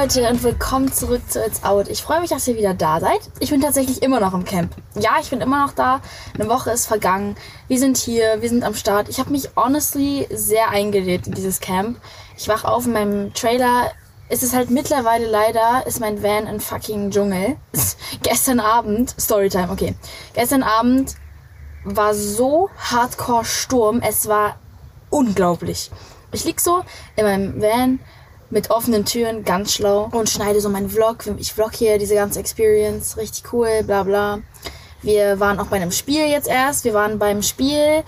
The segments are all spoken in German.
Leute und willkommen zurück zu It's Out. Ich freue mich, dass ihr wieder da seid. Ich bin tatsächlich immer noch im Camp. Ja, ich bin immer noch da. Eine Woche ist vergangen. Wir sind hier, wir sind am Start. Ich habe mich honestly sehr eingelebt in dieses Camp. Ich wach auf in meinem Trailer. Es ist halt mittlerweile leider, ist mein Van ein fucking Dschungel. Gestern Abend, Storytime, okay. Gestern Abend war so hardcore Sturm. Es war unglaublich. Ich lieg so in meinem Van mit offenen Türen, ganz schlau und schneide so meinen Vlog. Ich vlog hier diese ganze Experience, richtig cool, bla bla. Wir waren auch bei einem Spiel jetzt erst. Wir waren beim Spiel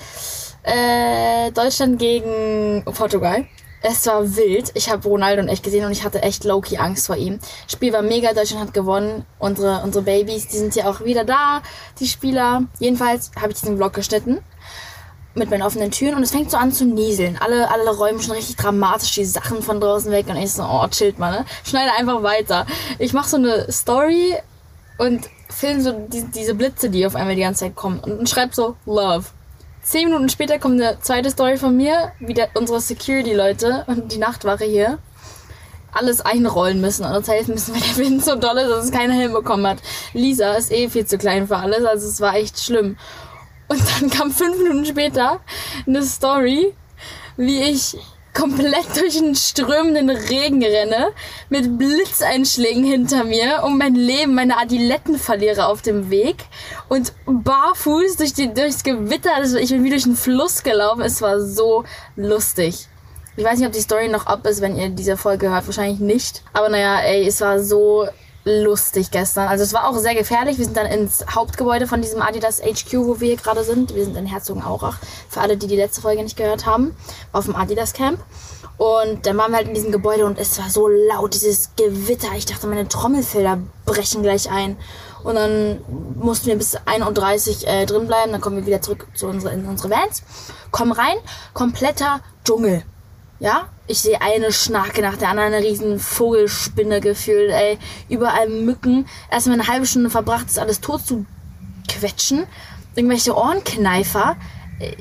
äh, Deutschland gegen Portugal. Es war wild. Ich habe Ronaldo echt gesehen und ich hatte echt low-key Angst vor ihm. Spiel war mega, Deutschland hat gewonnen. Unsere, unsere Babys, die sind ja auch wieder da, die Spieler. Jedenfalls habe ich diesen Vlog geschnitten mit meinen offenen Türen und es fängt so an zu nieseln. Alle, alle räumen schon richtig dramatisch die Sachen von draußen weg und ich so, oh, chillt mal, ne? Schneide einfach weiter. Ich mache so eine Story und film so die, diese Blitze, die auf einmal die ganze Zeit kommen und, und schreib so Love. Zehn Minuten später kommt eine zweite Story von mir, wieder unsere Security-Leute und die Nachtwache hier alles einrollen müssen. Und das heißt, müssen, weil der Wind so doll ist, dass es keiner hinbekommen hat. Lisa ist eh viel zu klein für alles, also es war echt schlimm. Und dann kam fünf Minuten später eine Story, wie ich komplett durch den strömenden Regen renne, mit Blitzeinschlägen hinter mir und mein Leben, meine Adiletten verliere auf dem Weg und barfuß durch die, durchs Gewitter, also ich bin wie durch einen Fluss gelaufen, es war so lustig. Ich weiß nicht, ob die Story noch ab ist, wenn ihr diese Folge hört, wahrscheinlich nicht. Aber naja, ey, es war so lustig gestern. Also es war auch sehr gefährlich. Wir sind dann ins Hauptgebäude von diesem Adidas HQ, wo wir hier gerade sind. Wir sind in Herzogenaurach. Für alle, die die letzte Folge nicht gehört haben, auf dem Adidas Camp. Und dann waren wir halt in diesem Gebäude und es war so laut, dieses Gewitter. Ich dachte, meine Trommelfelder brechen gleich ein. Und dann mussten wir bis 31 äh, drin bleiben. Dann kommen wir wieder zurück zu unsere, in unsere Vans. Kommen rein, kompletter Dschungel. Ja, ich sehe eine Schnarke nach der anderen, eine riesen Vogelspinne gefühlt, ey. Überall Mücken. Erstmal eine halbe Stunde verbracht, das alles tot zu quetschen. Irgendwelche Ohrenkneifer.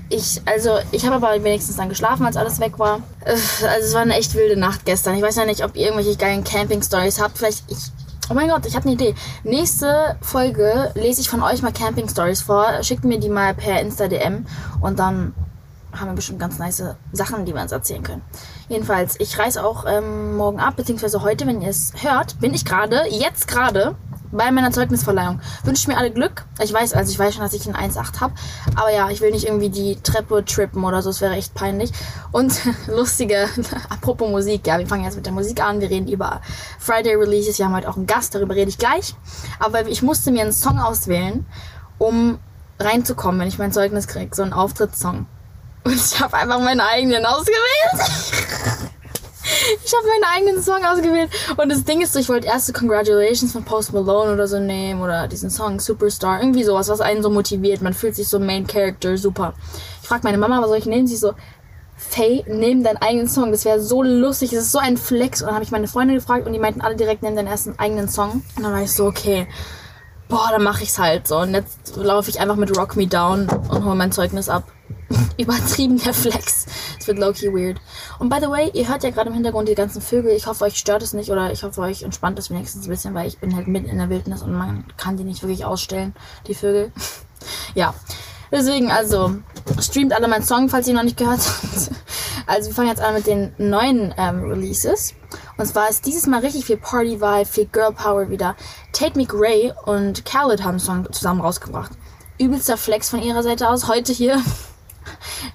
Ich, also, ich habe aber wenigstens dann geschlafen, als alles weg war. Also, es war eine echt wilde Nacht gestern. Ich weiß ja nicht, ob ihr irgendwelche geilen Camping-Stories habt. Vielleicht, ich, Oh mein Gott, ich habe eine Idee. Nächste Folge lese ich von euch mal Camping Stories vor. Schickt mir die mal per Insta DM und dann haben wir bestimmt ganz nice Sachen, die wir uns erzählen können. Jedenfalls, ich reise auch ähm, morgen ab, beziehungsweise heute, wenn ihr es hört, bin ich gerade, jetzt gerade, bei meiner Zeugnisverleihung. Wünsche mir alle Glück. Ich weiß, also ich weiß schon, dass ich ein 1,8 habe. Aber ja, ich will nicht irgendwie die Treppe trippen oder so. Das wäre echt peinlich. Und lustige, apropos Musik. Ja, wir fangen jetzt mit der Musik an. Wir reden über Friday Releases. Wir haben heute auch einen Gast, darüber rede ich gleich. Aber ich musste mir einen Song auswählen, um reinzukommen, wenn ich mein Zeugnis kriege. So einen Auftrittssong. Und ich habe einfach meinen eigenen ausgewählt. ich habe meinen eigenen Song ausgewählt. Und das Ding ist so, ich wollte erste Congratulations von Post Malone oder so nehmen. Oder diesen Song Superstar. Irgendwie sowas, was einen so motiviert. Man fühlt sich so Main Character, super. Ich frage meine Mama, was soll ich nehmen? Sie so, Faye, nimm deinen eigenen Song. Das wäre so lustig. Das ist so ein Flex. Und dann habe ich meine Freunde gefragt und die meinten alle direkt, nimm deinen ersten eigenen Song. Und dann war ich so, okay. Boah, dann mache ich's halt so. Und jetzt laufe ich einfach mit Rock Me Down und hole mein Zeugnis ab. Übertriebener Flex. Es wird low-key weird. Und by the way, ihr hört ja gerade im Hintergrund die ganzen Vögel. Ich hoffe, euch stört es nicht oder ich hoffe, euch entspannt es wenigstens ein bisschen, weil ich bin halt mitten in der Wildnis und man kann die nicht wirklich ausstellen, die Vögel. ja. Deswegen, also, streamt alle meinen Song, falls ihr noch nicht gehört habt. Also, wir fangen jetzt an mit den neuen ähm, Releases. Und zwar ist dieses Mal richtig viel Party-Vibe, viel Girl Power wieder. Tate McRae und Khaled haben einen Song zusammen rausgebracht. Übelster Flex von ihrer Seite aus. Heute hier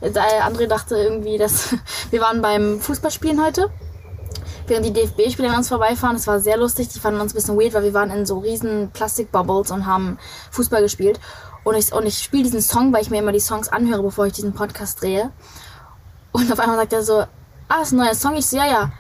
André dachte irgendwie, dass wir waren beim Fußballspielen heute. Während die DFB-Spieler an uns vorbeifahren, das war sehr lustig. Die fanden uns ein bisschen weird, weil wir waren in so riesen Plastikbubbles und haben Fußball gespielt. Und ich, und ich spiele diesen Song, weil ich mir immer die Songs anhöre, bevor ich diesen Podcast drehe. Und auf einmal sagt er so, ah, ist ein neuer Song. Ich so, ja, ja.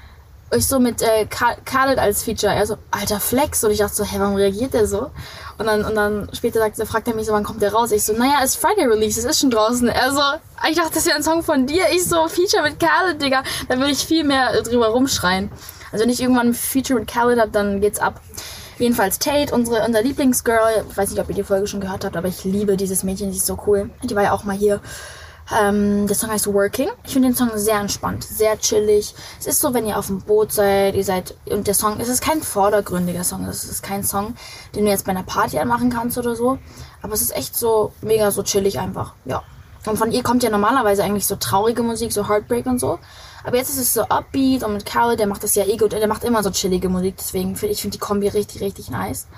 Ich so mit äh, Khaled als Feature. Er so, alter Flex. Und ich dachte so, hä, warum reagiert der so? Und dann, und dann später sagt, fragt er mich so, wann kommt der raus? Ich so, naja, ist Friday Release, es ist schon draußen. Er so, ich dachte, das wäre ein Song von dir. Ich so, Feature mit Khaled, Digga. Da will ich viel mehr drüber rumschreien. Also wenn ich irgendwann ein Feature mit Khaled hab, dann geht's ab. Jedenfalls Tate, unsere, unser Lieblingsgirl. Ich weiß nicht, ob ihr die Folge schon gehört habt, aber ich liebe dieses Mädchen, sie ist so cool. Die war ja auch mal hier Ähm, der Song heißt Working. Ich finde den Song sehr entspannt, sehr chillig. Es ist so, wenn ihr auf dem Boot seid, ihr seid, und der Song, es ist kein vordergründiger Song, es ist kein Song, den du jetzt bei einer Party anmachen kannst oder so. Aber es ist echt so mega so chillig einfach, ja. Und von ihr kommt ja normalerweise eigentlich so traurige Musik, so Heartbreak und so. Aber jetzt ist es so upbeat und mit Carol, der macht das ja eh gut. Der macht immer so chillige Musik. Deswegen finde ich find die Kombi richtig, richtig nice.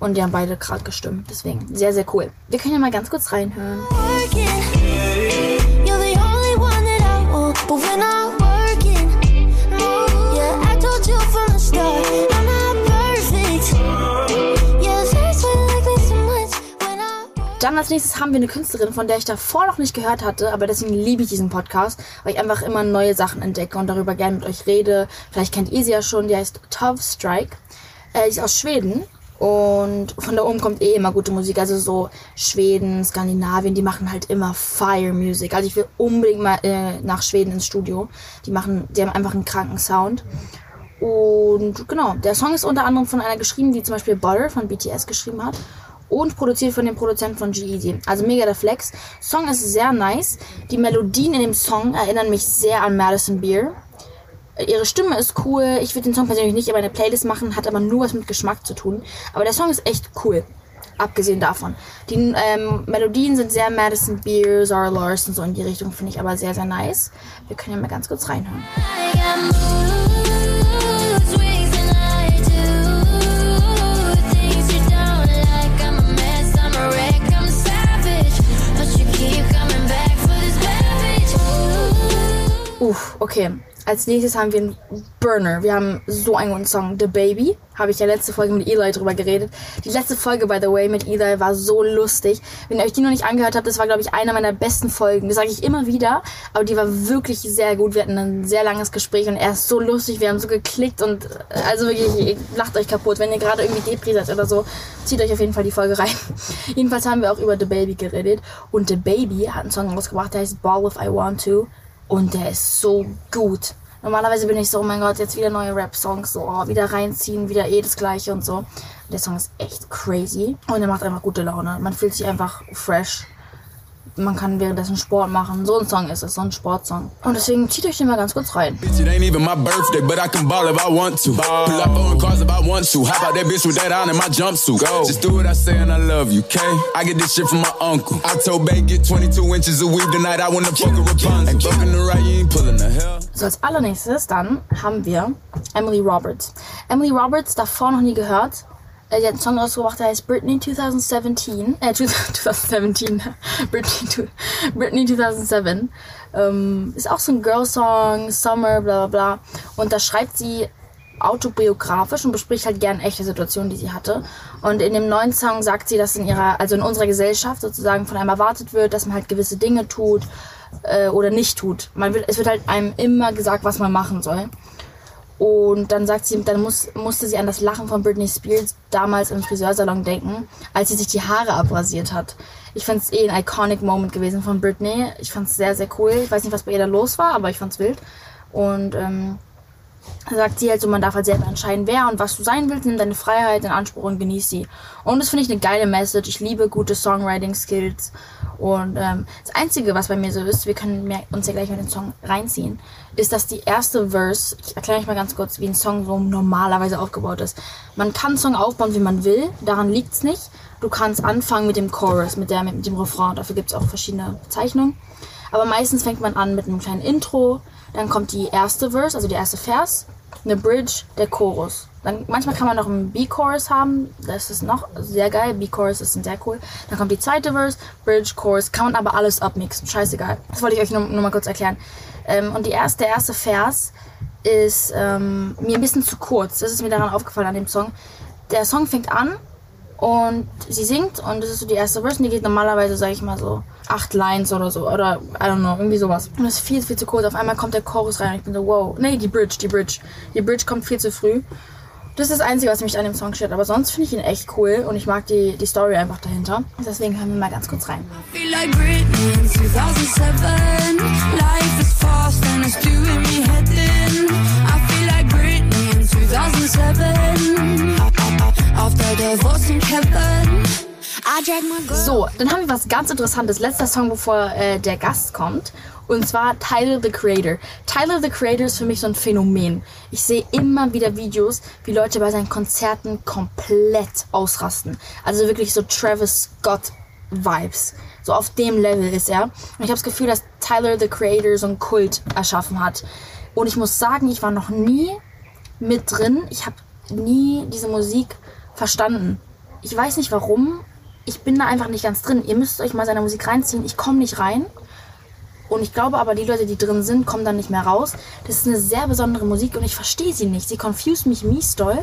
Und die haben beide gerade gestimmt. Deswegen sehr, sehr cool. Wir können ja mal ganz kurz reinhören. Dann als nächstes haben wir eine Künstlerin, von der ich davor noch nicht gehört hatte, aber deswegen liebe ich diesen Podcast, weil ich einfach immer neue Sachen entdecke und darüber gerne mit euch rede. Vielleicht kennt ihr sie ja schon, die heißt Tove Strike. Äh, ist aus Schweden und von da oben kommt eh immer gute Musik. Also so Schweden, Skandinavien, die machen halt immer Fire Music. Also ich will unbedingt mal äh, nach Schweden ins Studio. Die machen, die haben einfach einen kranken Sound. Und genau, der Song ist unter anderem von einer geschrieben, die zum Beispiel Butter von BTS geschrieben hat. Und produziert von dem Produzenten von G-Eazy. Also mega der Flex. Song ist sehr nice. Die Melodien in dem Song erinnern mich sehr an Madison Beer. Ihre Stimme ist cool. Ich würde den Song persönlich nicht in meine Playlist machen, hat aber nur was mit Geschmack zu tun. Aber der Song ist echt cool. Abgesehen davon. Die ähm, Melodien sind sehr Madison Beer, Zara Larson, so in die Richtung, finde ich aber sehr, sehr nice. Wir können ja mal ganz kurz reinhören. Uff, okay. Als nächstes haben wir einen Burner. Wir haben so einen guten Song. The Baby. Habe ich ja letzte Folge mit Eli drüber geredet. Die letzte Folge, by the way, mit Eli war so lustig. Wenn ihr euch die noch nicht angehört habt, das war, glaube ich, eine meiner besten Folgen. Das sage ich immer wieder. Aber die war wirklich sehr gut. Wir hatten ein sehr langes Gespräch und er ist so lustig. Wir haben so geklickt und äh, also wirklich, lacht euch kaputt. Wenn ihr gerade irgendwie Depri seid oder so, zieht euch auf jeden Fall die Folge rein. Jedenfalls haben wir auch über The Baby geredet. Und The Baby hat einen Song rausgebracht, der heißt Ball If I Want To. Und der ist so gut. Normalerweise bin ich so, oh mein Gott, jetzt wieder neue Rap-Songs, so oh, wieder reinziehen, wieder eh das gleiche und so. Der Song ist echt crazy und er macht einfach gute Laune. Man fühlt sich einfach fresh man kann währenddessen Sport machen. So ein Song ist es, so ein Sportsong. Und deswegen zieht euch den mal ganz kurz rein. It ain't even my birthday, but I can ball if I want to. Pull up on cars if I want to. How about that bitch with that on in my jumpsuit? Go. Just do what I say and I love you, okay? I get this shit from my uncle. I told Bay get 22 inches of weed tonight. I wanna fuck a Rapunzel. Ain't fucking the right, you ain't pulling the hell. So als allernächstes dann haben wir Emily Roberts. Emily Roberts, davor noch nie gehört. Die hat einen Song rausgebracht, der heißt Britney 2017. Äh, 2017. Britney, Britney 2007. Ähm, ist auch so ein Girl-Song, Summer, bla bla bla. Und da schreibt sie autobiografisch und bespricht halt gern echte Situationen, die sie hatte. Und in dem neuen Song sagt sie, dass in ihrer, also in unserer Gesellschaft sozusagen von einem erwartet wird, dass man halt gewisse Dinge tut äh, oder nicht tut. Man wird, es wird halt einem immer gesagt, was man machen soll. Und dann sagt sie, dann muss, musste sie an das Lachen von Britney Spears damals im Friseursalon denken, als sie sich die Haare abrasiert hat. Ich fand es eh ein iconic Moment gewesen von Britney. Ich fand es sehr, sehr cool. Ich weiß nicht, was bei ihr da los war, aber ich fand es wild. Und ähm, sagt sie halt so, man darf halt selber entscheiden, wer und was du sein willst, nimm deine Freiheit in Anspruch und genieß sie. Und das finde ich eine geile Message. Ich liebe gute Songwriting-Skills. Und ähm, das Einzige, was bei mir so ist, wir können uns ja gleich mal den Song reinziehen, ist, dass die erste Verse, ich erkläre euch mal ganz kurz, wie ein Song so normalerweise aufgebaut ist. Man kann einen Song aufbauen, wie man will, daran liegt's nicht. Du kannst anfangen mit dem Chorus, mit, der, mit dem Refrain, dafür gibt's auch verschiedene Bezeichnungen. Aber meistens fängt man an mit einem kleinen Intro, dann kommt die erste Verse, also die erste Vers, eine Bridge, der Chorus. Dann, manchmal kann man noch einen B-Chorus haben, das ist noch sehr geil. B-Chorus ist sehr cool. Dann kommt die zweite Verse, Bridge, Chorus, kann man aber alles abmixen, scheißegal. Das wollte ich euch nur, nur mal kurz erklären. Ähm, und die erste, der erste Vers ist ähm, mir ein bisschen zu kurz. Das ist mir daran aufgefallen an dem Song. Der Song fängt an und sie singt und das ist so die erste Verse und die geht normalerweise, sag ich mal so, acht Lines oder so. Oder, I don't know, irgendwie sowas. Und das ist viel, viel zu kurz. Auf einmal kommt der Chorus rein und ich bin so, wow. Nee, die Bridge, die Bridge. Die Bridge kommt viel zu früh. Das ist das Einzige, was mich an dem Song stört. Aber sonst finde ich ihn echt cool und ich mag die, die Story einfach dahinter. Deswegen hören wir mal ganz kurz rein. Feel like Britney in 2007. Life is fast So, dann haben wir was ganz Interessantes. Letzter Song, bevor äh, der Gast kommt. Und zwar Tyler the Creator. Tyler the Creator ist für mich so ein Phänomen. Ich sehe immer wieder Videos, wie Leute bei seinen Konzerten komplett ausrasten. Also wirklich so Travis Scott Vibes. So auf dem Level ist er. Und ich habe das Gefühl, dass Tyler the Creator so einen Kult erschaffen hat. Und ich muss sagen, ich war noch nie mit drin. Ich habe nie diese Musik verstanden. Ich weiß nicht warum. Ich bin da einfach nicht ganz drin. Ihr müsst euch mal seine Musik reinziehen. Ich komme nicht rein. Und ich glaube aber, die Leute, die drin sind, kommen dann nicht mehr raus. Das ist eine sehr besondere Musik und ich verstehe sie nicht. Sie confused mich mies doll.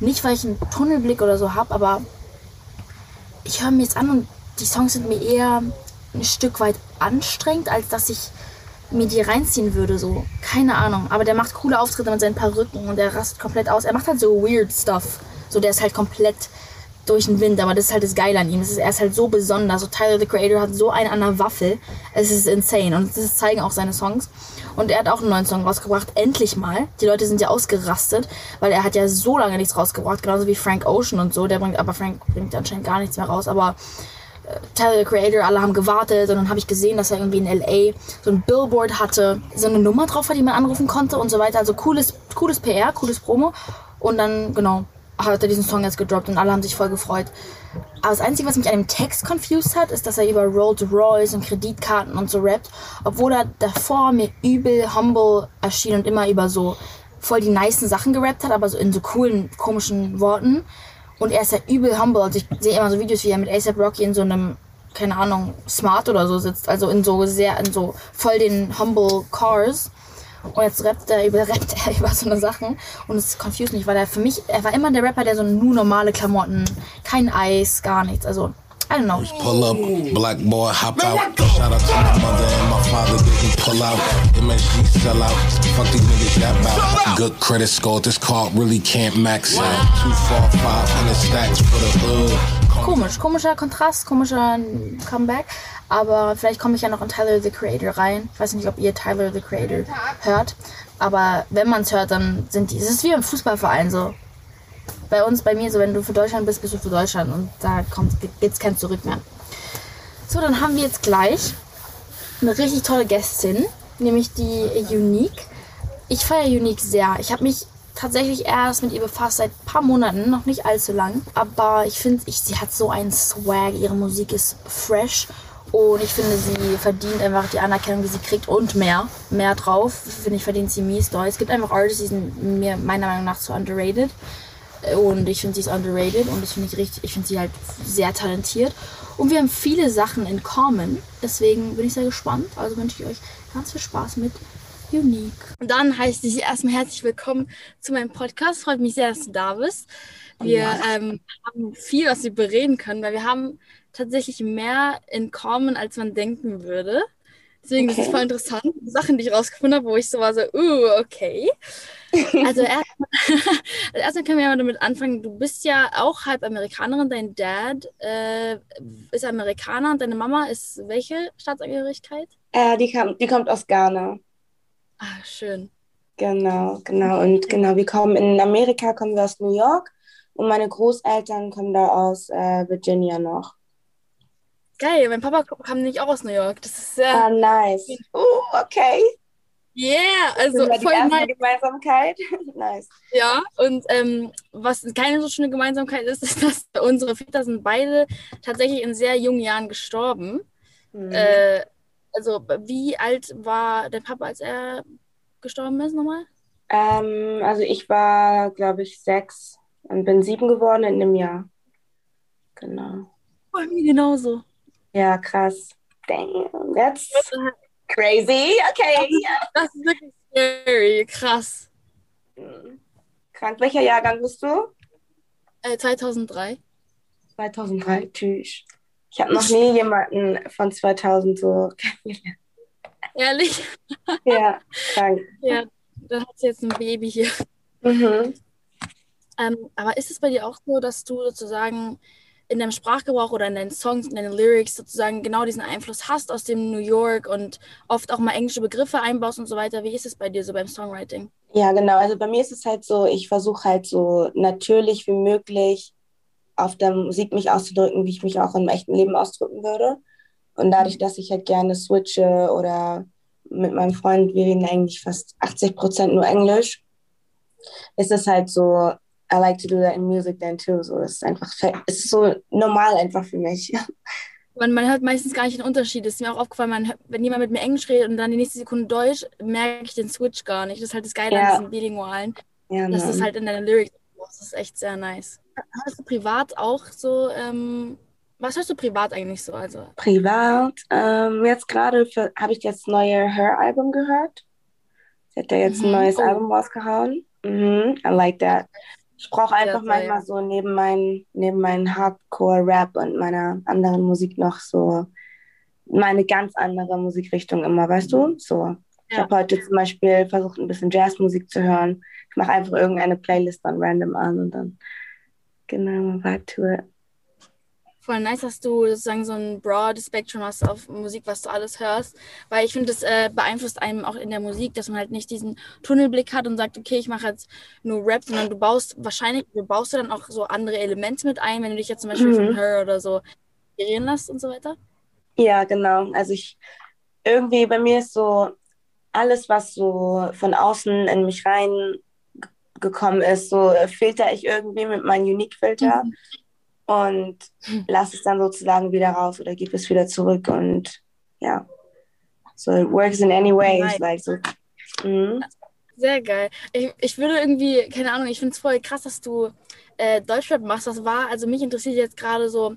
Nicht, weil ich einen Tunnelblick oder so habe, aber ich höre mir jetzt an und die Songs sind mir eher ein Stück weit anstrengend, als dass ich mir die reinziehen würde. So, keine Ahnung. Aber der macht coole Auftritte mit seinen Perücken und der rastet komplett aus. Er macht halt so weird Stuff. So, der ist halt komplett durch den Wind, aber das ist halt das Geile an ihm. Das ist, er ist halt so besonders. So Tyler the Creator hat so einen an der Waffel. Es ist insane. Und das zeigen auch seine Songs. Und er hat auch einen neuen Song rausgebracht. Endlich mal. Die Leute sind ja ausgerastet, weil er hat ja so lange nichts rausgebracht. Genauso wie Frank Ocean und so. Der bringt, aber Frank bringt anscheinend gar nichts mehr raus. Aber äh, Tyler the Creator, alle haben gewartet und dann habe ich gesehen, dass er irgendwie in LA so ein Billboard hatte, so eine Nummer drauf hat, die man anrufen konnte und so weiter. Also cooles, cooles PR, cooles Promo. Und dann, genau, hat er diesen Song jetzt gedroppt und alle haben sich voll gefreut. Aber das Einzige, was mich an dem Text confused hat, ist, dass er über Rolls Royce und Kreditkarten und so rappt, obwohl er davor mir übel humble erschien und immer über so voll die nicen Sachen gerappt hat, aber so in so coolen, komischen Worten. Und er ist ja übel humble. Also ich sehe immer so Videos, wie er mit ASAP Rocky in so einem, keine Ahnung, Smart oder so sitzt. Also in so sehr, in so voll den humble Cars. Und jetzt rappt er über, rappt er über so eine Sachen. Und es confused mich, weil er für mich, er war immer der Rapper, der so nur normale Klamotten, kein Eis, gar nichts. Also, I don't know. Pull up, black boy, hop out. Shout out to my mother and my father, didn't pull out. MSG sell out. Fuck these niggas that bout. Good credit score, this card really can't max out. Two, four, five hundred stacks for the hood. Komisch, komischer Kontrast, komischer Comeback. Aber vielleicht komme ich ja noch in Tyler the Creator rein. Ich weiß nicht, ob ihr Tyler the Creator hört. Aber wenn man es hört, dann sind die. Es ist wie im Fußballverein so. Bei uns, bei mir, so wenn du für Deutschland bist, bist du für Deutschland und da kommt jetzt kein Zurück mehr. So, dann haben wir jetzt gleich eine richtig tolle Gästin, nämlich die Unique. Ich feiere Unique sehr. Ich habe mich tatsächlich erst mit ihr befasst seit ein paar Monaten, noch nicht allzu lang. Aber ich finde, ich, sie hat so einen Swag, ihre Musik ist fresh und ich finde, sie verdient einfach die Anerkennung, die sie kriegt und mehr. Mehr drauf. Finde ich, verdient sie mies doll. Es gibt einfach Artists, die sind mir meiner Meinung nach zu underrated. Und ich finde, sie ist underrated und das finde ich richtig, ich finde sie halt sehr talentiert. Und wir haben viele Sachen in common. Deswegen bin ich sehr gespannt. Also wünsche ich euch ganz viel Spaß mit Unique. Und dann heiße ich erstmal herzlich willkommen zu meinem Podcast. Freut mich sehr, dass du da bist. Wir ähm, haben viel, was wir bereden können, weil wir haben tatsächlich mehr in common, als man denken würde. Deswegen okay. ist es voll interessant. Sachen, die ich rausgefunden habe, wo ich so war, so, uh, okay. Also erstmal erst können wir ja damit anfangen. Du bist ja auch halb Amerikanerin. Dein Dad äh, ist Amerikaner und deine Mama ist welche Staatsangehörigkeit? Äh, die, kam, die kommt aus Ghana. Ah, schön. Genau, genau. Und genau, wir kommen in Amerika, kommen wir aus New York und meine Großeltern kommen da aus äh, Virginia noch. Geil, mein Papa kam nicht auch aus New York. Das ist sehr. Ah, nice. Uh, okay. Yeah, also voll die nice. Gemeinsamkeit. nice. Ja, und ähm, was keine so schöne Gemeinsamkeit ist, ist, dass unsere Väter sind beide tatsächlich in sehr jungen Jahren gestorben. Mhm. Äh, also, wie alt war dein Papa, als er gestorben ist nochmal? Ähm, also, ich war, glaube ich, sechs und bin sieben geworden in einem Jahr. Genau. Bei mir genauso. Ja, krass. Damn, that's crazy. Okay. Das ist wirklich scary, krass. Hm. Krank. Welcher Jahrgang bist du? Äh, 2003. 2003, tschüss. Ich habe noch nie jemanden von 2000 so kennengelernt. Ehrlich? Ja, krank. Ja, dann hat sie jetzt ein Baby hier. Mhm. Ähm, aber ist es bei dir auch so, dass du sozusagen in deinem Sprachgebrauch oder in deinen Songs, in deinen Lyrics sozusagen genau diesen Einfluss hast aus dem New York und oft auch mal englische Begriffe einbaust und so weiter. Wie ist es bei dir so beim Songwriting? Ja, genau. Also bei mir ist es halt so, ich versuche halt so natürlich wie möglich auf der Musik mich auszudrücken, wie ich mich auch im echten Leben ausdrücken würde. Und dadurch, dass ich halt gerne switche oder mit meinem Freund, wir reden eigentlich fast 80 Prozent nur Englisch, ist es halt so, I like to do that in music then too. So, es ist einfach, es ist so normal einfach für mich. Man, man hört meistens gar nicht den Unterschied. Es ist mir auch aufgefallen, man, wenn jemand mit mir Englisch redet und dann die nächste Sekunde Deutsch, merke ich den Switch gar nicht. Das ist halt das Geile ja. an diesen Bilingualen. Ja, das ist halt in deiner Lyrics. Das ist echt sehr nice. Hast du privat auch so, ähm, was hörst du privat eigentlich so? Also? Privat, ähm, jetzt gerade habe ich das neue Her-Album gehört. Sie hat ja jetzt mhm. ein neues oh. Album rausgehauen. Mhm, I like that. Ich brauche einfach ja, manchmal so neben meinen neben meinen Hardcore-Rap und meiner anderen Musik noch so meine ganz andere Musikrichtung immer, weißt du? So. Ich habe heute zum Beispiel versucht, ein bisschen Jazzmusik zu hören. Ich mache einfach irgendeine Playlist dann random an und dann genau, it voll nice, dass du sozusagen so ein broad Spectrum hast auf Musik, was du alles hörst. Weil ich finde, das äh, beeinflusst einem auch in der Musik, dass man halt nicht diesen Tunnelblick hat und sagt, okay, ich mache jetzt nur Rap, sondern du baust wahrscheinlich, du baust du dann auch so andere Elemente mit ein, wenn du dich jetzt zum Beispiel mhm. von Her oder so inspirieren lässt und so weiter. Ja, genau. Also ich irgendwie bei mir ist so alles, was so von außen in mich reingekommen ist, so filter ich irgendwie mit meinem Unique-Filter. Mhm und lasse es dann sozusagen wieder raus oder gebe es wieder zurück und ja. So it works in any way. Nice. Like so. Mhm. Sehr geil. Ich, ich würde irgendwie, keine Ahnung, ich finde es voll krass, dass du äh, Deutschrap machst. Das war, also mich interessiert jetzt gerade so,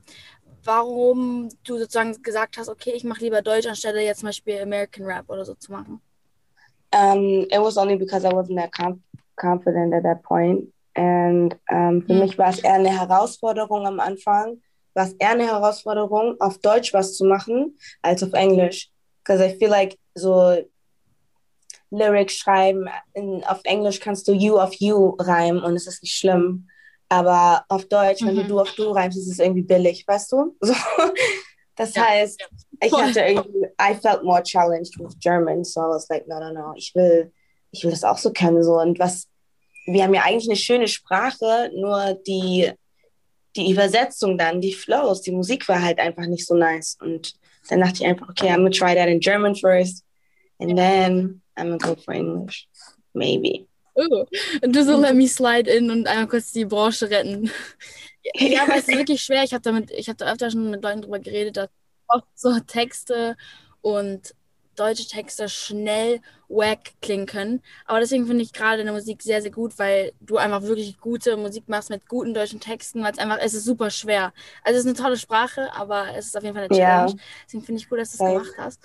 warum du sozusagen gesagt hast, okay, ich mache lieber Deutsch, anstelle jetzt zum Beispiel American Rap oder so zu machen. Um, it was only because I wasn't that confident at that point. Und ähm, für mhm. mich war es eher eine Herausforderung am Anfang, war es eher eine Herausforderung, auf Deutsch was zu machen, als auf Englisch. Because I feel like so Lyrics schreiben, in, auf Englisch kannst du you auf you reimen und es ist nicht schlimm. Aber auf Deutsch, mhm. wenn du mhm. du auf du reimst, ist es irgendwie billig, weißt du? So. Das ja. heißt, ich hatte irgendwie, I felt more challenged with German, so I was like, no, no, no, ich will, ich will das auch so können, so. Und was, wir haben ja eigentlich eine schöne Sprache, nur die, die Übersetzung dann, die Flows, die Musik war halt einfach nicht so nice. Und dann dachte ich einfach, okay, I'm gonna try that in German first and then I'm gonna go for English. Maybe. Oh, und du so let me slide in und einmal kurz die Branche retten. ja, aber es ist wirklich schwer. Ich habe damit, ich habe da öfter schon mit Leuten drüber geredet, dass auch so Texte und deutsche Texte schnell wack klingen können. Aber deswegen finde ich gerade deine Musik sehr, sehr gut, weil du einfach wirklich gute Musik machst mit guten deutschen Texten, weil es einfach, es ist super schwer. Also es ist eine tolle Sprache, aber es ist auf jeden Fall eine Challenge. Ja. Deswegen finde ich gut, dass du es gemacht hast.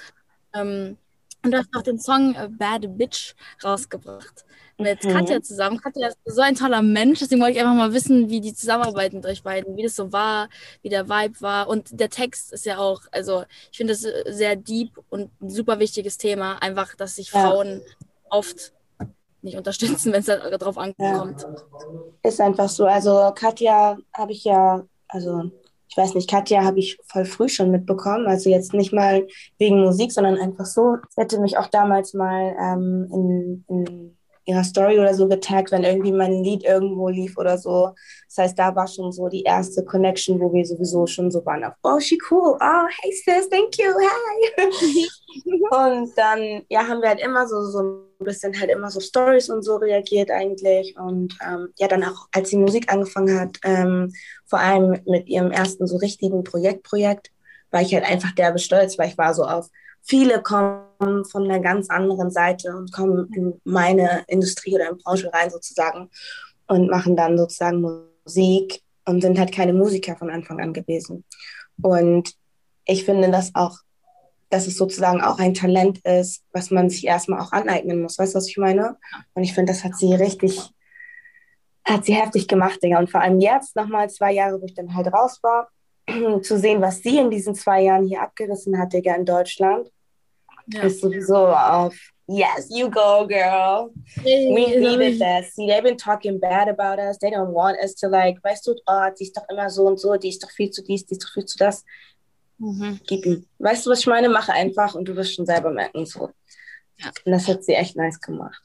Ähm, und du hast auch den Song Bad Bitch rausgebracht mit mhm. Katja zusammen. Katja ist so ein toller Mensch, deswegen wollte ich einfach mal wissen, wie die Zusammenarbeit mit euch beiden, wie das so war, wie der Vibe war. Und der Text ist ja auch, also ich finde das sehr deep und ein super wichtiges Thema, einfach, dass sich Frauen ja. oft nicht unterstützen, wenn es darauf ankommt. Ja. Ist einfach so. Also Katja habe ich ja, also ich weiß nicht, Katja habe ich voll früh schon mitbekommen. Also jetzt nicht mal wegen Musik, sondern einfach so. Sie hätte mich auch damals mal ähm, in, in ihrer Story oder so getaggt, wenn irgendwie mein Lied irgendwo lief oder so. Das heißt, da war schon so die erste Connection, wo wir sowieso schon so waren auf, oh, she cool, oh, hey sis, thank you, hi. und dann, ja, haben wir halt immer so, so ein bisschen halt immer so Stories und so reagiert eigentlich. Und ähm, ja, dann auch, als die Musik angefangen hat, ähm, vor allem mit ihrem ersten so richtigen Projektprojekt, war ich halt einfach derbe stolz, weil ich war so auf, viele kommen von einer ganz anderen Seite und kommen in meine Industrie oder in Branche rein sozusagen und machen dann sozusagen Musik und sind halt keine Musiker von Anfang an gewesen. Und ich finde das auch, dass es sozusagen auch ein Talent ist, was man sich erstmal auch aneignen muss. Weißt du, was ich meine? Und ich finde, das hat sie richtig, hat sie heftig gemacht, Digga. Und vor allem jetzt, nochmal zwei Jahre, wo ich dann halt raus war, zu sehen, was sie in diesen zwei Jahren hier abgerissen hat, Digga, in Deutschland, ja. ist sowieso auf Yes, you go, girl. We needed this. See, they've been talking bad about us. They don't want us to like, weißt du, oh, die ist doch immer so und so, die ist doch viel zu dies, die ist doch viel zu das. Mhm. Gib ihm. Weißt du, was ich meine? Mache einfach und du wirst schon selber merken. So. Ja. Und das hat sie echt nice gemacht.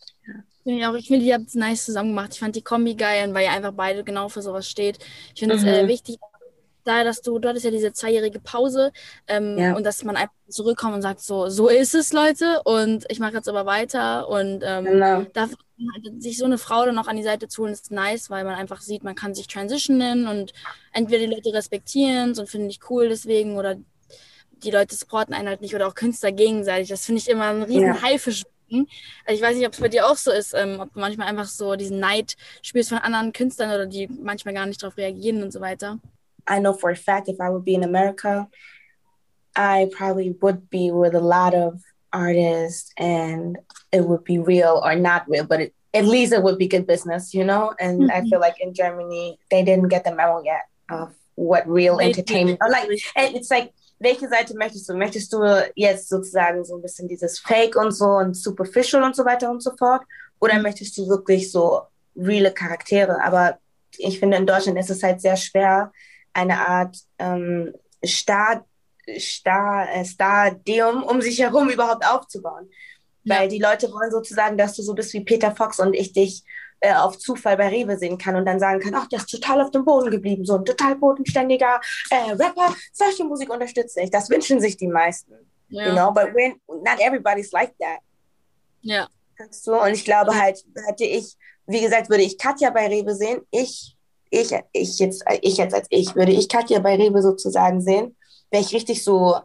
Ja. Ich finde, die haben es nice zusammen gemacht. Ich fand die Kombi geil, weil ihr einfach beide genau für sowas steht. Ich finde es mhm. äh, wichtig, da, dass du, du hattest ja diese zweijährige Pause ähm, ja. und dass man einfach zurückkommt und sagt, so, so ist es, Leute, und ich mache jetzt aber weiter und ähm, genau. da, sich so eine Frau dann noch an die Seite zu holen, ist nice, weil man einfach sieht, man kann sich transitionen und entweder die Leute respektieren und finden dich cool deswegen oder die Leute supporten einen halt nicht oder auch Künstler gegenseitig. Das finde ich immer ein riesen ja. Haifisch. Also ich weiß nicht, ob es bei dir auch so ist, ähm, ob du manchmal einfach so diesen Neid spürst von anderen Künstlern oder die manchmal gar nicht darauf reagieren und so weiter. I know for a fact if I would be in America, I probably would be with a lot of artists and it would be real or not real, but it, at least it would be good business, you know? And mm-hmm. I feel like in Germany, they didn't get the memo yet of what real entertainment, or like, and it's like, welche Seite möchtest du? Möchtest du jetzt sozusagen so ein bisschen dieses Fake und so und superficial und so weiter und so fort? Oder möchtest du wirklich so reale Charaktere? Aber ich finde, in Deutschland ist es halt sehr schwer, eine Art ähm, Star, Star, äh, Stadium um sich herum überhaupt aufzubauen. Ja. Weil die Leute wollen sozusagen, dass du so bist wie Peter Fox und ich dich äh, auf Zufall bei Rewe sehen kann und dann sagen kann, ach, der ist total auf dem Boden geblieben, so ein total bodenständiger äh, Rapper, solche Musik unterstütze ich. Das wünschen sich die meisten. Ja. You know, but when, not everybody's like that. Ja. So, und ich glaube halt, hätte ich, wie gesagt, würde ich Katja bei Rewe sehen, ich ich, ich, jetzt, ich jetzt als ich, würde ich Katja bei Rewe sozusagen sehen, wäre ich richtig so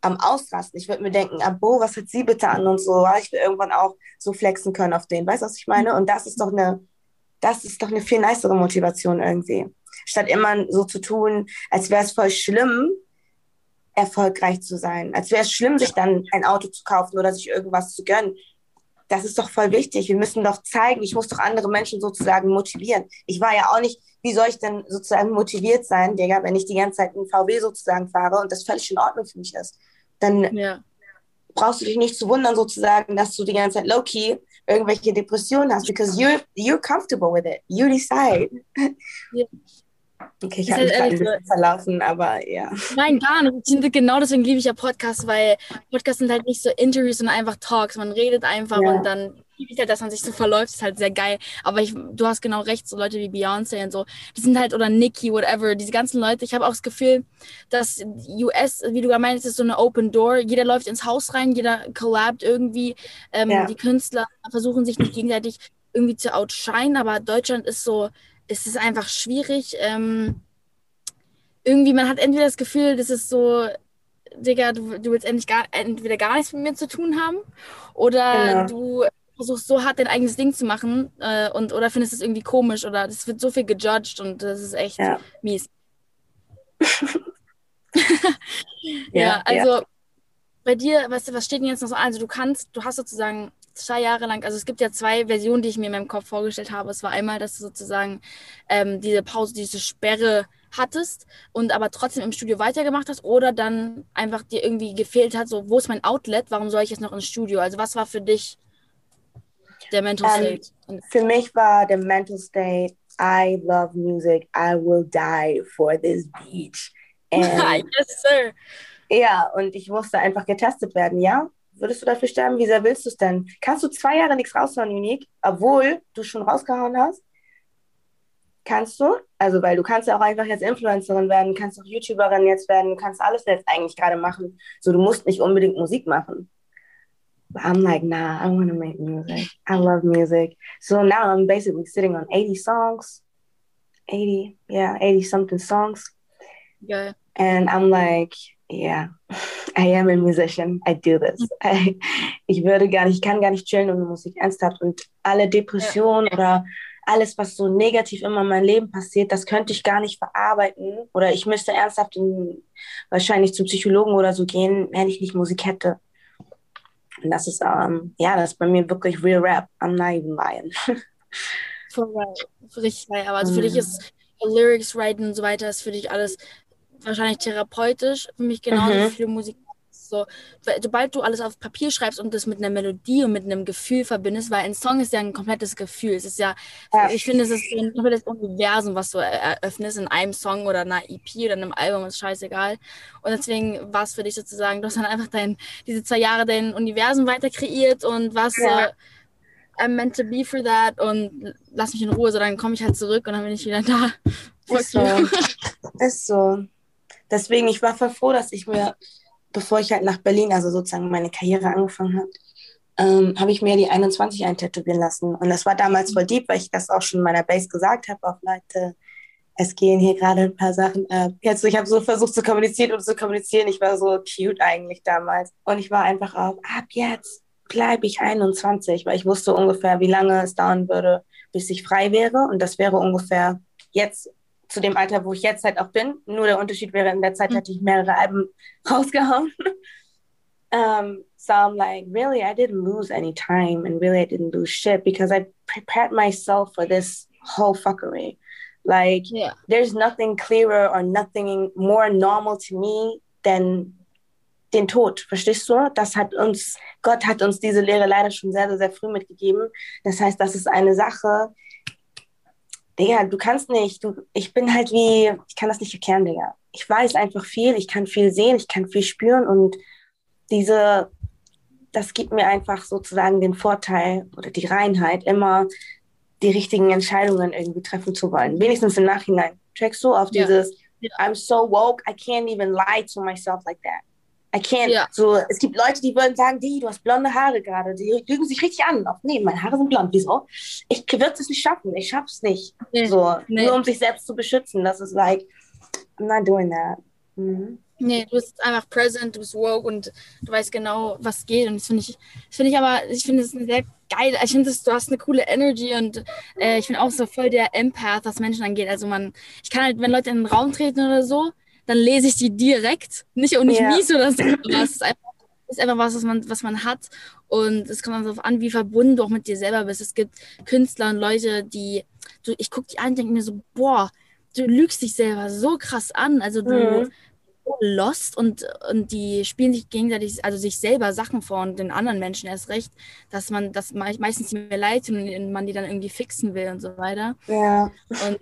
am Ausrasten. Ich würde mir denken, Abo, was hat sie bitte an und so. Ich will irgendwann auch so flexen können auf den. Weißt du, was ich meine? Und das ist doch eine, das ist doch eine viel nicere Motivation irgendwie. Statt immer so zu tun, als wäre es voll schlimm, erfolgreich zu sein. Als wäre es schlimm, sich dann ein Auto zu kaufen oder sich irgendwas zu gönnen das ist doch voll wichtig. Wir müssen doch zeigen, ich muss doch andere Menschen sozusagen motivieren. Ich war ja auch nicht, wie soll ich denn sozusagen motiviert sein, Digga, wenn ich die ganze Zeit einen VW sozusagen fahre und das völlig in Ordnung für mich ist. Dann ja. brauchst du dich nicht zu wundern sozusagen, dass du die ganze Zeit low-key irgendwelche Depressionen hast, because you're, you're comfortable with it. You decide. Ja. Okay, ich habe mich gerade ein bisschen verlaufen, aber ja. Nein, gar nicht. Genau deswegen liebe ich ja Podcasts, weil Podcasts sind halt nicht so Interviews, sondern einfach Talks. Man redet einfach ja. und dann halt, dass man sich so verläuft, ist halt sehr geil. Aber ich, du hast genau recht, so Leute wie Beyoncé und so, die sind halt, oder Nicki, whatever, diese ganzen Leute. Ich habe auch das Gefühl, dass US, wie du gerade meinst, ist so eine Open Door. Jeder läuft ins Haus rein, jeder collabt irgendwie. Ähm, ja. Die Künstler versuchen sich nicht gegenseitig irgendwie zu outshine, aber Deutschland ist so, es ist einfach schwierig. Ähm, irgendwie, man hat entweder das Gefühl, das ist so, Digga, du, du willst endlich gar, entweder gar nichts mit mir zu tun haben oder genau. du versuchst so hart dein eigenes Ding zu machen äh, und oder findest es irgendwie komisch oder es wird so viel gejudged und das ist echt ja. mies. ja, ja, also ja. bei dir, was, was steht denn jetzt noch so an? Also du kannst, du hast sozusagen zwei Jahre lang, also es gibt ja zwei Versionen, die ich mir in meinem Kopf vorgestellt habe. Es war einmal, dass du sozusagen ähm, diese Pause, diese Sperre hattest und aber trotzdem im Studio weitergemacht hast oder dann einfach dir irgendwie gefehlt hat, so wo ist mein Outlet, warum soll ich jetzt noch ins Studio? Also was war für dich der Mental um, ähm, State? Für mich war der Mental State, I love music, I will die for this beach. And, yes, sir. Ja, und ich musste einfach getestet werden, ja. Würdest du dafür sterben? Wie sehr willst du es denn? Kannst du zwei Jahre nichts raushauen, Unique, obwohl du schon rausgehauen hast? Kannst du? Also, weil du kannst ja auch einfach jetzt Influencerin werden, kannst auch YouTuberin jetzt werden, du kannst alles jetzt eigentlich gerade machen. So, du musst nicht unbedingt Musik machen. I'm like, nah, I want to make music. I love music. So now I'm basically sitting on 80 songs. 80, yeah, 80 something songs. Yeah. And I'm like, yeah, I am a musician. I do this. I, ich würde gar nicht, ich kann gar nicht chillen ohne Musik, ernsthaft. Und alle Depressionen ja. oder alles, was so negativ immer in meinem Leben passiert, das könnte ich gar nicht verarbeiten. Oder ich müsste ernsthaft in, wahrscheinlich zum Psychologen oder so gehen, wenn ich nicht Musik hätte. Und das ist, ähm, ja, das ist bei mir wirklich real rap. I'm not even lying. Voll, richtig, aber also für dich mhm. ist Lyrics writen und so weiter, ist für dich alles wahrscheinlich therapeutisch. Für mich genauso mhm. viel Musik. So, sobald du alles auf Papier schreibst und das mit einer Melodie und mit einem Gefühl verbindest, weil ein Song ist ja ein komplettes Gefühl. Es ist ja, ja. ich finde, es ist so ein komplettes Universum, was du eröffnest in einem Song oder einer EP oder einem Album, ist scheißegal. Und deswegen war es für dich sozusagen, du hast dann einfach dein, diese zwei Jahre dein Universum weiter kreiert und was ja. I'm meant to be for that und lass mich in Ruhe, so dann komme ich halt zurück und dann bin ich wieder da. Ist so. Ist so. Deswegen, ich war voll froh, dass ich mir, bevor ich halt nach Berlin, also sozusagen meine Karriere angefangen habe, ähm, habe ich mir die 21 eintätowieren lassen. Und das war damals voll deep, weil ich das auch schon in meiner Base gesagt habe, auch Leute, es gehen hier gerade ein paar Sachen ab. Jetzt, ich habe so versucht zu kommunizieren und zu kommunizieren. Ich war so cute eigentlich damals. Und ich war einfach auf, ab jetzt bleibe ich 21, weil ich wusste ungefähr, wie lange es dauern würde, bis ich frei wäre. Und das wäre ungefähr jetzt zu dem Alter, wo ich jetzt halt auch bin. Nur der Unterschied wäre, in der Zeit hätte ich mehrere Alben rausgehauen. um, so I'm like, really, I didn't lose any time and really I didn't lose shit because I prepared myself for this whole fuckery. Like, yeah. there's nothing clearer or nothing more normal to me than den Tod, verstehst du? Das hat uns, Gott hat uns diese Lehre leider schon sehr, sehr, sehr früh mitgegeben. Das heißt, das ist eine Sache, Digga, du kannst nicht, du, ich bin halt wie, ich kann das nicht erklären, Digga. Ich weiß einfach viel, ich kann viel sehen, ich kann viel spüren und diese, das gibt mir einfach sozusagen den Vorteil oder die Reinheit, immer die richtigen Entscheidungen irgendwie treffen zu wollen. Wenigstens im Nachhinein. Checkst du auf ja. dieses, I'm so woke, I can't even lie to myself like that. I can't. Ja. So, es gibt Leute, die würden sagen, die, du hast blonde Haare gerade. Die lügen sich richtig an. Auch, nee, meine Haare sind blond. Wieso? Ich würde es nicht schaffen. Ich schaff's nicht. Nee. So, nee. nur um sich selbst zu beschützen. Das ist like, I'm not doing that. Mhm. Nee, du bist einfach present, du bist woke und du weißt genau, was geht. Und das finde ich, finde ich aber, ich finde es sehr geil. Ich finde, du hast eine coole Energy und äh, ich bin auch so voll der Empath, was Menschen angeht. Also man, ich kann halt, wenn Leute in den Raum treten oder so, dann lese ich die direkt. Nicht und nicht yeah. mies oder so. Das ist einfach, ist einfach was, was man, was man hat. Und es kommt darauf an, wie verbunden du auch mit dir selber bist. Es gibt Künstler und Leute, die, du, ich gucke die an und denke mir so, boah, du lügst dich selber so krass an. Also du mhm. lost und, und die spielen sich gegenseitig, also sich selber Sachen vor und den anderen Menschen erst recht, dass man das meistens mir leid tut und man die dann irgendwie fixen will und so weiter. Ja. Und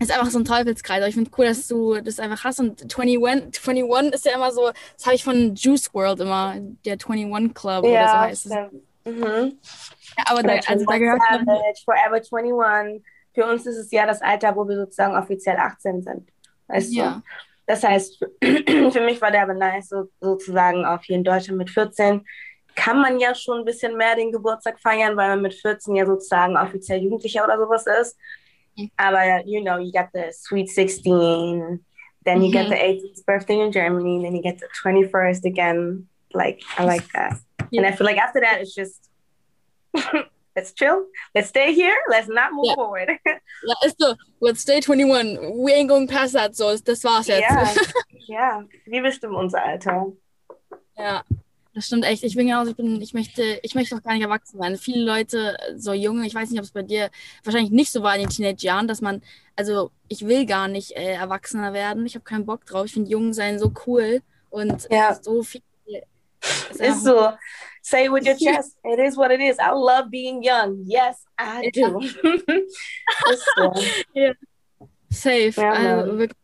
ist einfach so ein Teufelskreis. Aber ich finde cool, dass du das einfach hast. Und 21, 21 ist ja immer so, das habe ich von Juice World immer, der 21 Club ja, oder so heißt es. Mhm. Ja, aber da, also da gehört Savage, Forever 21. Für uns ist es ja das Alter, wo wir sozusagen offiziell 18 sind. Weißt ja. du? Das heißt, für mich war der aber nice, so, sozusagen auch hier in Deutschland mit 14 kann man ja schon ein bisschen mehr den Geburtstag feiern, weil man mit 14 ja sozusagen offiziell Jugendlicher oder sowas ist. Aber you know, you got the sweet 16, then you mm-hmm. get the 18th birthday in Germany, then you get the 21st again. Like, I like that. Yeah. And I feel like after that, it's just let's chill, let's stay here, let's not move yeah. forward. so, let's stay 21. We ain't going past that, so das war's jetzt. Yeah, ja. wir bestimmen unser Alter. Ja. Das stimmt echt. Ich bin genauso, ich bin, ich möchte, ich möchte auch gar nicht erwachsen sein. Viele Leute, so junge, ich weiß nicht, ob es bei dir wahrscheinlich nicht so war in den Teenage-Jahren, dass man, also ich will gar nicht äh, erwachsener werden. Ich habe keinen Bock drauf. Ich finde jung sein so cool und ja. so viel. Ist, ist so. Say with your chest. It is what it is. I love being young. Yes, I do. ist so. Ja. Safe. Ja, also, wirklich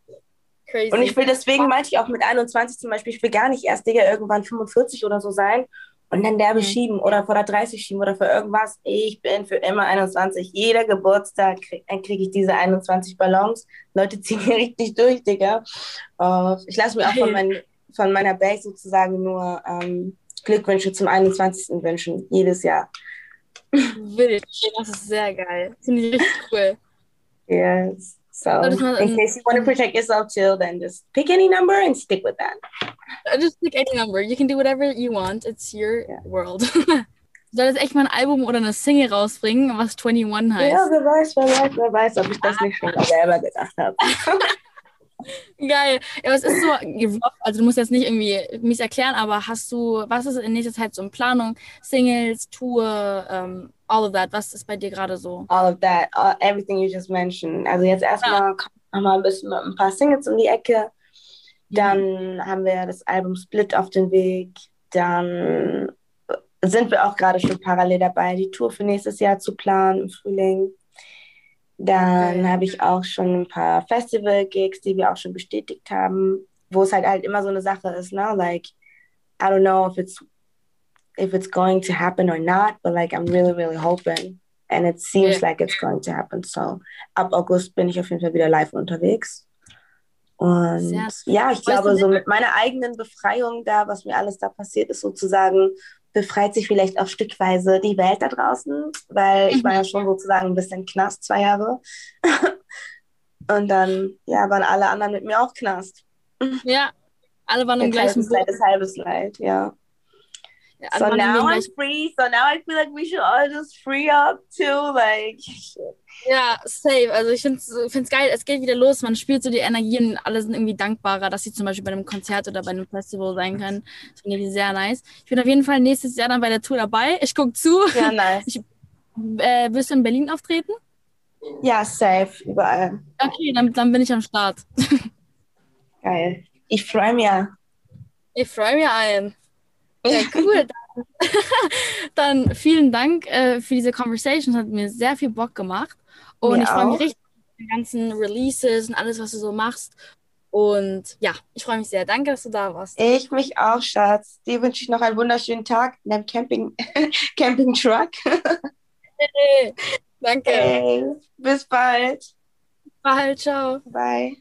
Crazy. Und ich will deswegen, meinte ich auch mit 21 zum Beispiel, ich will gar nicht erst, Digga, irgendwann 45 oder so sein und dann derbe mhm. schieben oder vor der 30 schieben oder für irgendwas. Ich bin für immer 21. Jeder Geburtstag kriege krieg ich diese 21 Ballons. Leute ziehen hier richtig durch, Digga. Uh, ich lasse mir auch von, mein, von meiner Base sozusagen nur ähm, Glückwünsche zum 21. wünschen, jedes Jahr. Wild, das ist sehr geil. Finde ich richtig cool. Yes. So, in case you want to protect yourself too, then just pick any number and stick with that. Uh, just pick any number. You can do whatever you want. It's your yeah. world. Soll das echt mal ein Album oder eine Single rausbringen, was 21 heißt? Ja, wer weiß, wer weiß, wer weiß, ob ich das nicht schon selber gedacht habe. Geil. Ja, es ist so, also du musst jetzt nicht irgendwie mich erklären, aber hast du, was ist in nächster Zeit so in Planung? Singles, Tour, um, all of that. Was ist bei dir gerade so? All of that, all, everything you just mentioned. Also jetzt erstmal ja. mal ein bisschen mit ein paar Singles um die Ecke. Dann mhm. haben wir das Album Split auf den Weg. Dann sind wir auch gerade schon parallel dabei, die Tour für nächstes Jahr zu planen im Frühling. Dann habe ich auch schon ein paar Festival-Gigs, die wir auch schon bestätigt haben, wo es halt halt immer so eine Sache ist, ne? Like, I don't know if it's if it's going to happen or not, but like I'm really, really hoping. And it seems Yeah. like it's going to happen. So ab August bin ich auf jeden Fall wieder live unterwegs. Und Sehr ja, ich glaube, so mit meiner eigenen Befreiung da, was mir alles da passiert ist, sozusagen, befreit sich vielleicht auch stückweise die Welt da draußen, weil ich war ja schon sozusagen ein bisschen Knast, zwei Jahre. Und dann, ja, waren alle anderen mit mir auch Knast. Ja, alle waren im gleichen Halbes Boot. Leid ist halbes Leid, ja. So now I'm gleichen- free. So now I feel like we should all just free up too. Like, Ja, safe. Also ich finde es geil, es geht wieder los, man spürt so die Energien, alle sind irgendwie dankbarer, dass sie zum Beispiel bei einem Konzert oder bei einem Festival sein können. Das finde ich sehr nice. Ich bin auf jeden Fall nächstes Jahr dann bei der Tour dabei. Ich gucke zu. ja, nice. Äh, wirst du in Berlin auftreten? Ja, safe, überall. Okay, dann, dann bin ich am Start. Geil. Ich freue mich. Ich freue mich ein. Ja, cool. Dann, dann vielen Dank äh, für diese Conversation. Hat mir sehr viel Bock gemacht. Und Mir ich freue mich richtig auf die ganzen Releases und alles, was du so machst. Und ja, ich freue mich sehr. Danke, dass du da warst. Ich mich auch, Schatz. Dir wünsche ich noch einen wunderschönen Tag in deinem Camping, Camping Truck. Danke. Hey, bis bald. Bye, ciao. Bye.